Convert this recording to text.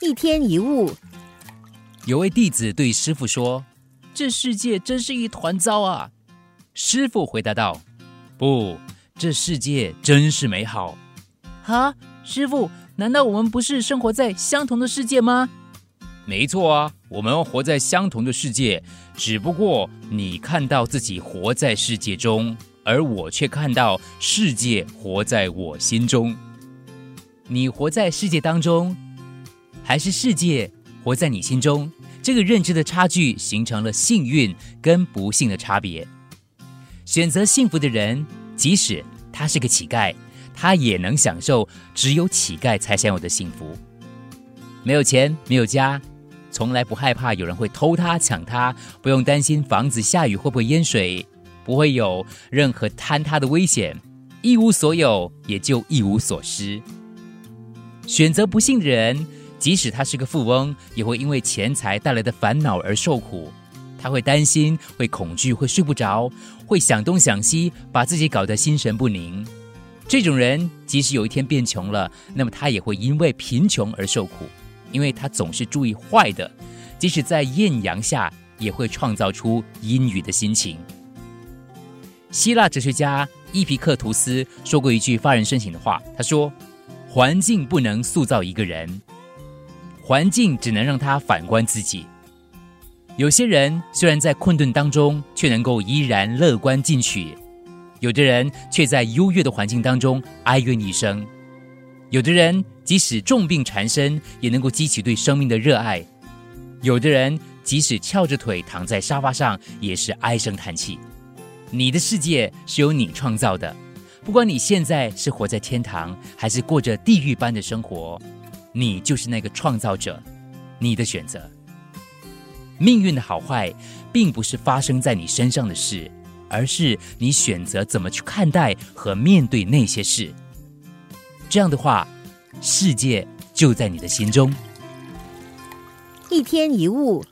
一天一物，有位弟子对师傅说：“这世界真是一团糟啊！”师傅回答道：“不，这世界真是美好。”啊，师傅，难道我们不是生活在相同的世界吗？没错啊，我们活在相同的世界，只不过你看到自己活在世界中，而我却看到世界活在我心中。你活在世界当中。还是世界活在你心中，这个认知的差距形成了幸运跟不幸的差别。选择幸福的人，即使他是个乞丐，他也能享受只有乞丐才享有的幸福。没有钱，没有家，从来不害怕有人会偷他抢他，不用担心房子下雨会不会淹水，不会有任何坍塌的危险，一无所有也就一无所失。选择不幸的人。即使他是个富翁，也会因为钱财带来的烦恼而受苦。他会担心，会恐惧，会睡不着，会想东想西，把自己搞得心神不宁。这种人，即使有一天变穷了，那么他也会因为贫穷而受苦，因为他总是注意坏的。即使在艳阳下，也会创造出阴雨的心情。希腊哲学家伊皮克图斯说过一句发人深省的话，他说：“环境不能塑造一个人。”环境只能让他反观自己。有些人虽然在困顿当中，却能够依然乐观进取；有的人却在优越的环境当中哀怨一生；有的人即使重病缠身，也能够激起对生命的热爱；有的人即使翘着腿躺在沙发上，也是唉声叹气。你的世界是由你创造的，不管你现在是活在天堂，还是过着地狱般的生活。你就是那个创造者，你的选择。命运的好坏，并不是发生在你身上的事，而是你选择怎么去看待和面对那些事。这样的话，世界就在你的心中。一天一物。